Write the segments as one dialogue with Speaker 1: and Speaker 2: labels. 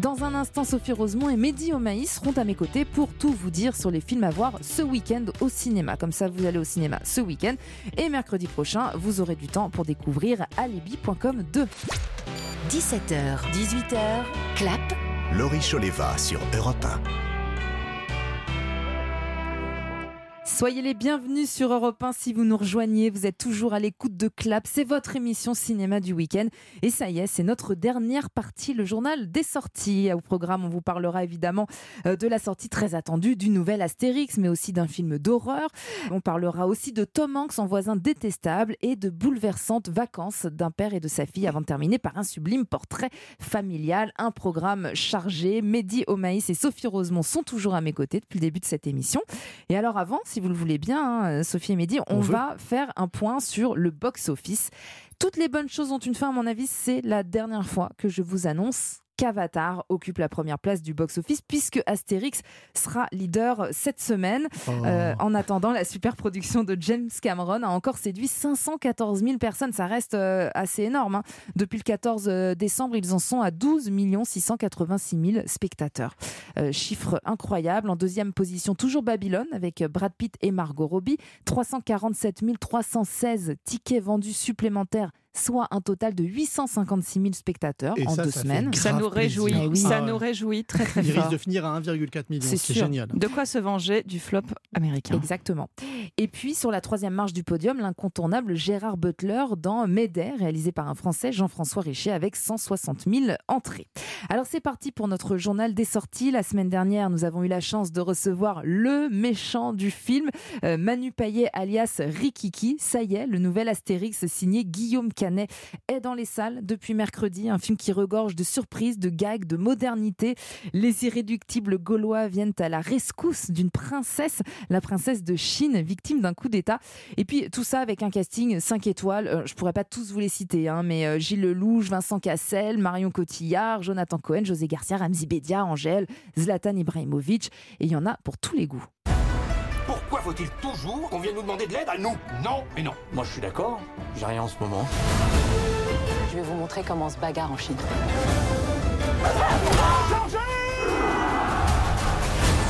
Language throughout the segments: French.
Speaker 1: Dans un instant, Sophie Rosemont et Mehdi Omaïs seront à mes côtés pour tout vous dire sur les films à voir ce week-end au cinéma. Comme ça, vous allez au cinéma ce week-end. Et mercredi prochain, vous aurez du temps pour découvrir alibi.com 2.
Speaker 2: 17h, 18h, clap.
Speaker 3: Laurie Choleva sur Europe 1.
Speaker 1: Soyez les bienvenus sur Europe 1 si vous nous rejoignez. Vous êtes toujours à l'écoute de Clap. C'est votre émission cinéma du week-end. Et ça y est, c'est notre dernière partie, le journal des sorties. Au programme, on vous parlera évidemment euh, de la sortie très attendue du nouvel Astérix, mais aussi d'un film d'horreur. On parlera aussi de Tom Hanks en voisin détestable et de bouleversantes vacances d'un père et de sa fille avant de terminer par un sublime portrait familial. Un programme chargé. Mehdi Omaïs et Sophie Rosemont sont toujours à mes côtés depuis le début de cette émission. Et alors avant, si vous le voulez bien, hein, Sophie et Mehdi, on, va faire un point sur le box-office. Toutes les bonnes choses ont une fin, à mon avis, c'est la dernière fois que je vous annonce qu'Avatar occupe la première place du box-office puisque Astérix sera leader cette semaine. Oh. Euh, en attendant, la super production de James Cameron a encore séduit 514 000 personnes. Ça reste euh, assez énorme. Hein. Depuis le 14 euh, décembre, ils en sont à 12 686 000 spectateurs. chiffre incroyable. En deuxième position, toujours Babylone avec Brad Pitt et Margot Robbie. 347 316 tickets vendus supplémentaires soit un total de 856 000 spectateurs en deux semaines.
Speaker 4: Ça nous réjouit,
Speaker 1: eh
Speaker 4: ça ah nous réjouit très très
Speaker 5: Il
Speaker 4: fort.
Speaker 5: risque de finir à 1,4 million, c'est génial.
Speaker 4: De quoi se venger du flop américain.
Speaker 1: Exactement. Et puis sur la troisième marche du podium, l'incontournable Gérard Butler dans Médée, réalisé par un Français, Jean-François Richer, avec 160 000 entrées. Alors c'est parti pour notre journal des sorties. La semaine dernière, nous avons eu la chance de recevoir le méchant du film, euh, Manu Payet alias Rikiki. Ça y est, le nouvel Astérix signé Guillaume Est dans les salles depuis mercredi. Un film qui regorge de surprises, de gags, de modernité. Les irréductibles gaulois viennent à la rescousse d'une princesse, la princesse de Chine, victime d'un coup d'État. Et puis tout ça avec un casting 5 étoiles. Euh, je pourrais pas tous vous les citer, hein, mais euh, Gilles Lelouch, Vincent Cassel, Marion Cotillard, Jonathan Cohen, José Garcia, Ramzi Bedia, Angèle, Zlatan Ibrahimovic. Et il y en a pour tous les goûts.
Speaker 6: Pourquoi faut-il toujours qu'on vienne nous demander de l'aide à nous? Non et non. Moi je suis d'accord, j'ai rien en ce moment.
Speaker 7: Je vais vous montrer comment on se bagarre en Chine.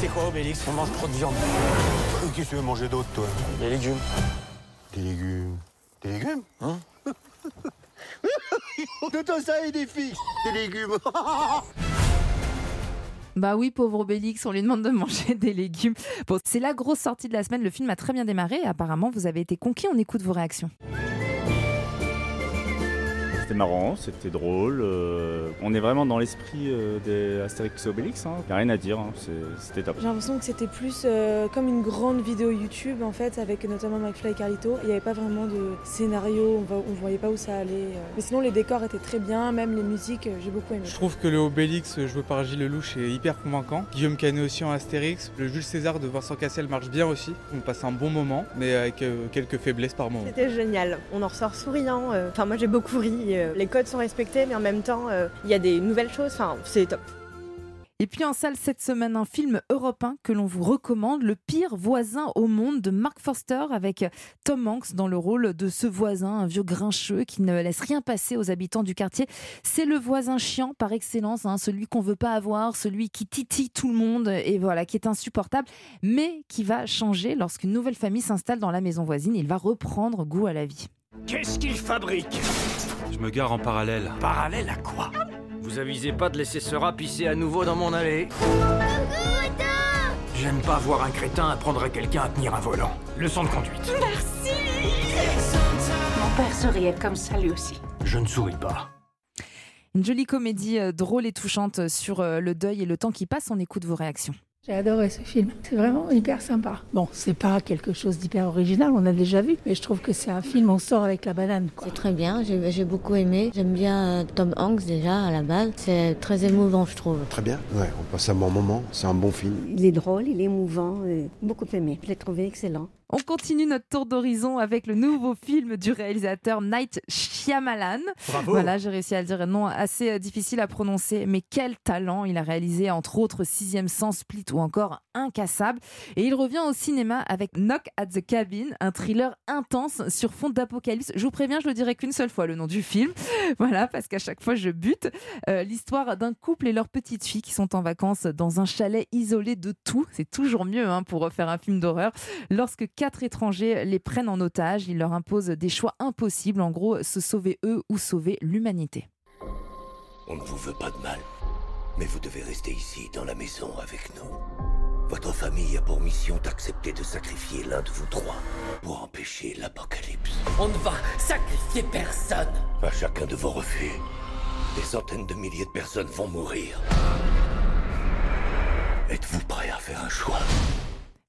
Speaker 6: C'est quoi Obélix? On mange trop de viande.
Speaker 8: Qu'est-ce que tu veux manger d'autre toi?
Speaker 6: Des légumes.
Speaker 8: Des légumes. Des légumes?
Speaker 6: Hein?
Speaker 8: De ça et des filles Des légumes
Speaker 1: Bah oui, pauvre Obélix, on lui demande de manger des légumes. C'est la grosse sortie de la semaine. Le film a très bien démarré. Apparemment, vous avez été conquis. On écoute vos réactions.
Speaker 9: C'était marrant, c'était drôle. euh, on est vraiment dans l'esprit euh, des Astérix et Obélix. Il n'y a rien à dire, hein, c'était top.
Speaker 10: J'ai l'impression que c'était plus euh, comme une grande vidéo YouTube en fait, avec notamment McFly et Carlito. Il n'y avait pas vraiment de scénario, on ne voyait pas où ça allait. euh. Mais sinon, les décors étaient très bien, même les musiques, j'ai beaucoup aimé.
Speaker 11: Je trouve que le Obélix joué par Gilles Lelouch est hyper convaincant. Guillaume Canet aussi en Astérix. Le Jules César de Vincent Cassel marche bien aussi. On passe un bon moment, mais avec euh, quelques faiblesses par moment.
Speaker 12: C'était génial, on en ressort souriant. Enfin, moi j'ai beaucoup ri. Euh, Les codes sont respectés, mais en même temps, euh, il y a des nouvelles choses. Enfin, c'est top.
Speaker 1: Et puis en salle cette semaine, un film européen que l'on vous recommande, Le pire voisin au monde de Mark Forster avec Tom Hanks dans le rôle de ce voisin, un vieux grincheux qui ne laisse rien passer aux habitants du quartier. C'est le voisin chiant par excellence, hein, celui qu'on veut pas avoir, celui qui titille tout le monde et voilà, qui est insupportable, mais qui va changer lorsqu'une nouvelle famille s'installe dans la maison voisine. Il va reprendre goût à la vie.
Speaker 6: Qu'est-ce qu'il fabrique?
Speaker 13: Je me gare en parallèle.
Speaker 6: Parallèle à quoi Vous avisez pas de laisser ce rat pisser à nouveau dans mon allée J'aime pas voir un crétin apprendre à quelqu'un à tenir un volant. Leçon de conduite.
Speaker 7: Mon père souriait comme ça lui aussi.
Speaker 6: Je ne souris pas.
Speaker 1: Une jolie comédie euh, drôle et touchante sur euh, le deuil et le temps qui passe. On écoute vos réactions.
Speaker 14: J'ai adoré ce film. C'est vraiment hyper sympa. Bon, c'est pas quelque chose d'hyper original, on a déjà vu, mais je trouve que c'est un film, on sort avec la banane.
Speaker 15: C'est très bien, j'ai j'ai beaucoup aimé. J'aime bien euh, Tom Hanks déjà à la base. C'est très émouvant, je trouve.
Speaker 8: Très bien, ouais, on passe un bon moment, c'est un bon film.
Speaker 16: Il est drôle, il est émouvant, euh, beaucoup aimé. Je l'ai trouvé excellent.
Speaker 1: On continue notre tour d'horizon avec le nouveau film du réalisateur Night Shyamalan.
Speaker 5: Bravo.
Speaker 1: Voilà, j'ai réussi à le dire. Non, assez euh, difficile à prononcer, mais quel talent Il a réalisé entre autres Sixième Sens, Split ou encore Incassable. Et il revient au cinéma avec Knock at the Cabin, un thriller intense sur fond d'apocalypse. Je vous préviens, je le dirai qu'une seule fois le nom du film. Voilà, parce qu'à chaque fois je bute. Euh, L'histoire d'un couple et leur petite fille qui sont en vacances dans un chalet isolé de tout. C'est toujours mieux hein, pour refaire un film d'horreur. Lorsque quatre étrangers les prennent en otage, ils leur imposent des choix impossibles. En gros, se sauver eux ou sauver l'humanité.
Speaker 16: On ne vous veut pas de mal, mais vous devez rester ici, dans la maison, avec nous. Votre famille a pour mission d'accepter de sacrifier l'un de vous trois pour empêcher l'apocalypse.
Speaker 17: On ne va sacrifier personne.
Speaker 16: À chacun de vos refus, des centaines de milliers de personnes vont mourir. Êtes-vous prêt à faire un choix?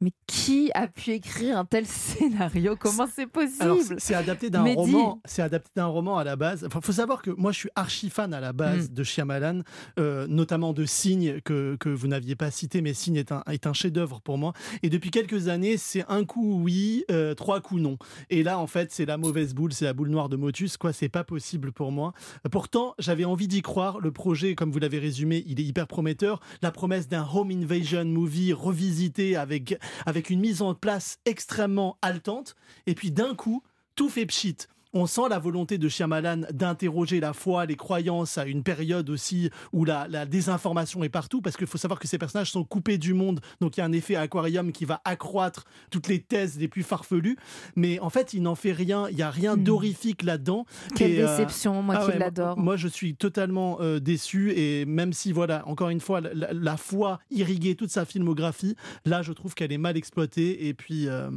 Speaker 1: Mais qui a pu écrire un tel scénario? Comment c'est possible?
Speaker 5: C'est- adapté d'un roman. C'est adapté d'un roman à la base. Enfin, faut savoir que moi, je suis archi fan à la base
Speaker 1: Mm.
Speaker 5: de Shyamalan, euh, notamment de Signe que, que vous n'aviez pas cité, mais Signe est un, est un chef-d'œuvre pour moi. Et depuis quelques années, c'est un coup oui, euh, trois coups non. Et là, en fait, c'est la mauvaise boule, c'est la boule noire de Motus. Quoi, c'est pas possible pour moi. Pourtant, j'avais envie d'y croire. Le projet, comme vous l'avez résumé, il est hyper prometteur. La promesse d'un home invasion movie revisité avec avec une mise en place extrêmement haletante. Et puis d'un coup, tout fait pchit. On sent la volonté de Shyamalan d'interroger la foi, les croyances à une période aussi où la, la désinformation est partout, parce qu'il faut savoir que ces personnages sont coupés du monde, donc il y a un effet aquarium qui va accroître toutes les thèses les plus farfelues, mais en fait il n'en fait rien, il n'y a rien d'horrifique là-dedans.
Speaker 1: Quelle
Speaker 5: Et, euh,
Speaker 1: déception, moi
Speaker 5: ah
Speaker 1: qui
Speaker 5: ouais,
Speaker 1: l'adore.
Speaker 5: Moi je suis totalement euh, déçu, et même si, voilà, encore une fois, la foi irriguait toute sa filmographie, là je trouve qu'elle est mal exploitée, et puis, euh,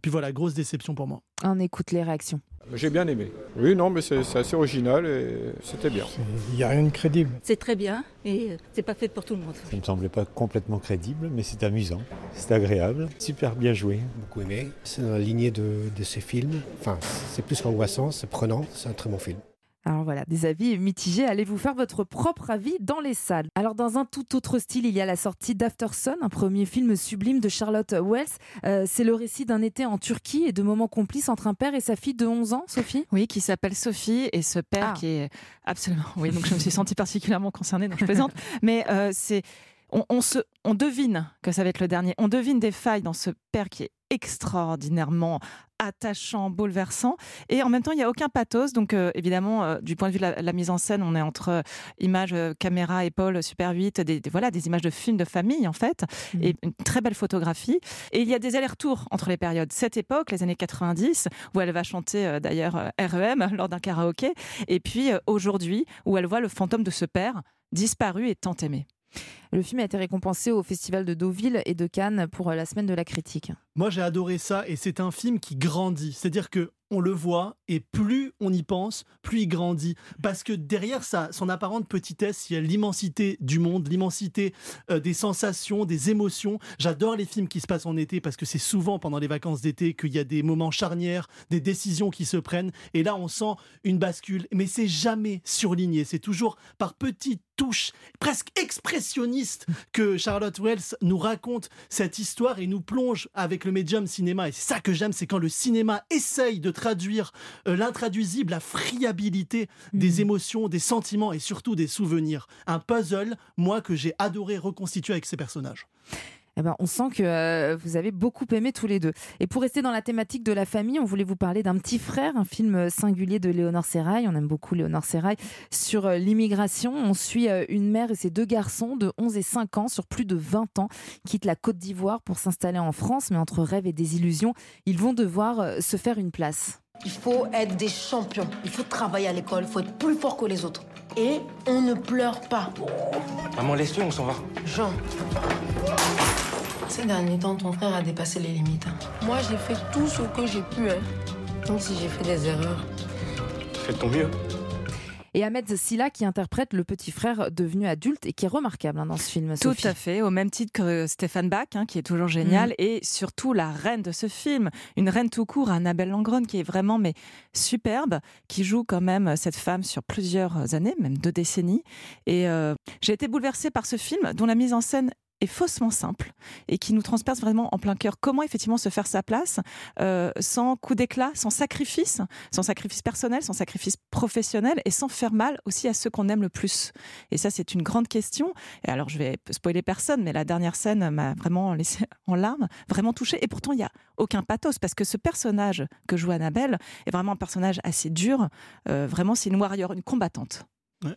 Speaker 5: puis voilà, grosse déception pour moi.
Speaker 1: On écoute les réactions.
Speaker 18: J'ai bien aimé. Oui, non, mais c'est assez original et c'était bien.
Speaker 19: Il n'y a rien de crédible.
Speaker 20: C'est très bien et euh, c'est pas fait pour tout le monde.
Speaker 19: Ça ne me semblait pas complètement crédible, mais c'est amusant, c'est agréable, super bien joué.
Speaker 21: Beaucoup aimé. C'est dans la lignée de, de ces films. Enfin, c'est plus angoissant, c'est prenant, c'est un très bon film.
Speaker 1: Alors voilà, des avis mitigés. Allez vous faire votre propre avis dans les salles? Alors dans un tout autre style, il y a la sortie d'Aftersun, un premier film sublime de Charlotte Wells. Euh, c'est le récit d'un été en Turquie et de moments complices entre un père et sa fille de 11 ans, Sophie?
Speaker 4: Oui, qui s'appelle Sophie et ce père
Speaker 1: Ah.
Speaker 4: qui est absolument. Oui, donc je me suis sentie particulièrement concernée, donc je plaisante. Mais euh, c'est. On, on se, on devine que ça va être le dernier. On devine des failles dans ce père qui est extraordinairement attachant, bouleversant. Et en même temps, il n'y a aucun pathos. Donc, euh, évidemment, euh, du point de vue de la, la mise en scène, on est entre euh, images, caméra, épaule, super 8, des, des- voilà, des images de films de famille, en fait, et une très belle photographie. Et il y a des allers-retours entre les périodes. Cette époque, les années 90, où elle va chanter d'ailleurs REM lors d'un karaoké, et puis aujourd'hui, où elle voit le fantôme de ce père disparu et tant aimé.
Speaker 1: Le film a été récompensé au Festival de Deauville et de Cannes pour euh, la semaine de la critique.
Speaker 5: Moi, j'ai adoré ça et c'est un film qui grandit. C'est-à-dire que on le voit et plus on y pense, plus il grandit. Parce que derrière sa, son apparente petitesse, il y a l'immensité du monde, l'immensité euh, des sensations, des émotions. J'adore les films qui se passent en été parce que c'est souvent pendant les vacances d'été qu'il y a des moments charnières, des décisions qui se prennent. Et là, on sent une bascule. Mais c'est jamais surligné. C'est toujours par petites touches presque expressionnistes que Charlotte Wells nous raconte cette histoire et nous plonge avec le médium cinéma. Et c'est ça que j'aime, c'est quand le cinéma essaye de traduire euh, l'intraduisible, la friabilité des émotions, des sentiments et surtout des souvenirs. Un puzzle, moi, que j'ai adoré reconstituer avec ces personnages.
Speaker 1: Eh ben, on sent que euh, vous avez beaucoup aimé tous les deux. Et pour rester dans la thématique de la famille, on voulait vous parler d'un petit frère, un film singulier de Léonore Serrail. On aime beaucoup Léonore Serrail sur euh, l'immigration. On suit euh, une mère et ses deux garçons de 11 et 5 ans sur plus de 20 ans, quittent la Côte d'Ivoire pour s'installer en France, mais entre rêves et désillusions, ils vont devoir euh, se faire une place.
Speaker 22: Il faut être des champions. Il faut travailler à l'école. Il faut être plus fort que les autres. Et on ne pleure pas.
Speaker 6: Maman, laisse-le, on s'en va.
Speaker 22: Jean. Ces derniers temps, ton frère a dépassé les limites. hein. Moi, j'ai fait tout ce que j'ai pu. Hein. Même si j'ai fait des erreurs.
Speaker 6: Fais de ton mieux.
Speaker 1: Et Ahmed Silla qui interprète le petit frère devenu adulte et qui est remarquable hein, dans ce film.
Speaker 4: Tout à fait, au même titre que Stéphane Bach, hein, qui est toujours génial,
Speaker 1: Mhm.
Speaker 4: et surtout la reine de ce film, une reine tout court, Annabelle Langron, qui est vraiment mais superbe, qui joue quand même cette femme sur plusieurs années, même deux décennies. Et euh, j'ai été bouleversée par ce film, dont la mise en scène est faussement simple et qui nous transperce vraiment en plein cœur. Comment effectivement se faire sa place euh, sans coup d'éclat, sans sacrifice, sans sacrifice personnel, sans sacrifice professionnel et sans faire mal aussi à ceux qu'on aime le plus? Et ça, c'est une grande question. Et alors, je vais spoiler personne, mais la dernière scène m'a vraiment laissé en larmes, vraiment touchée. Et pourtant, il n'y a aucun pathos parce que ce personnage que joue Annabelle est vraiment un personnage assez dur. Euh, vraiment, c'est une warrior, une combattante.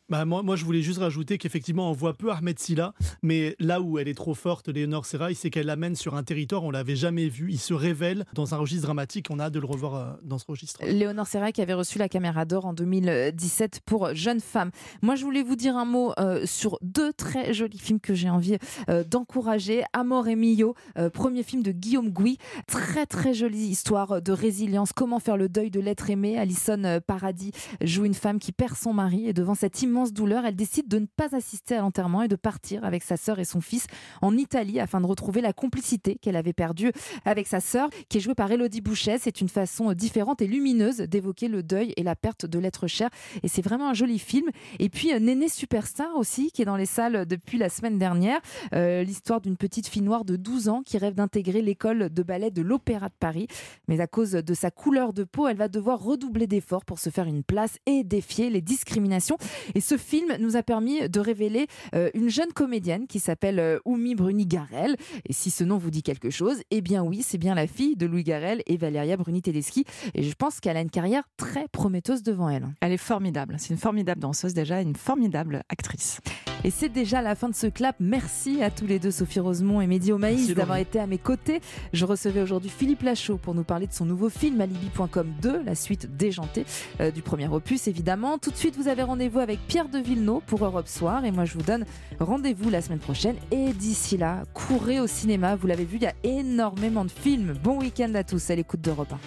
Speaker 5: Bah moi, moi, je voulais juste rajouter qu'effectivement, on voit peu Ahmed Silla, mais là où elle est trop forte, Léonore Serrail, c'est qu'elle l'amène sur un territoire on l'avait jamais vu. Il se révèle dans un registre dramatique. On a hâte de le revoir euh, dans ce registre.
Speaker 1: Léonore Serrail qui avait reçu la caméra d'or en 2017 pour Jeune Femme. Moi, je voulais vous dire un mot euh, sur deux très jolis films que j'ai envie euh, d'encourager. Amor et Mio, premier film de Guillaume Gouy. Très, très jolie histoire de résilience. Comment faire le deuil de l'être aimé? Alison Paradis joue une femme qui perd son mari et devant cette immense douleur, elle décide de ne pas assister à l'enterrement et de partir avec sa sœur et son fils en Italie afin de retrouver la complicité qu'elle avait perdue avec sa sœur, qui est jouée par Elodie Bouchet. C'est une façon différente et lumineuse d'évoquer le deuil et la perte de l'être cher. Et c'est vraiment un joli film. Et puis euh, Néné Superstar aussi, qui est dans les salles depuis la semaine dernière. Euh, l'histoire d'une petite fille noire de 12 ans qui rêve d'intégrer l'école de ballet de l'Opéra de Paris. Mais à cause de sa couleur de peau, elle va devoir redoubler d'efforts pour se faire une place et défier les discriminations. Et ce film nous a permis de révéler euh, une jeune comédienne qui s'appelle euh, Oumi Bruni-Garel. Et si ce nom vous dit quelque chose, eh bien oui, c'est bien la fille de Louis Garel et Valéria Bruni-Tedeschi. Et je pense qu'elle a une carrière très prometteuse devant elle.
Speaker 4: Elle est formidable. C'est une formidable danseuse déjà, une formidable actrice.
Speaker 1: Et c'est déjà la fin de ce clap. Merci à tous les deux, Sophie Rosemont et Mehdi Omaïs, d'avoir été à mes côtés. Je recevais aujourd'hui Philippe Lachaud pour nous parler de son nouveau film Alibi.com 2, la suite déjantée euh, du premier opus, évidemment. Tout de suite, vous avez rendez-vous avec Pierre de Villeneuve pour Europe Soir. Et moi, je vous donne rendez-vous la semaine prochaine. Et d'ici là, courez au cinéma. Vous l'avez vu, il y a énormément de films. Bon week-end à tous à l'écoute d'Europe
Speaker 23: 1.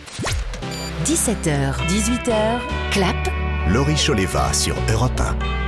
Speaker 23: 17h, 18h, clap.
Speaker 24: Laurie Choleva sur Europe 1.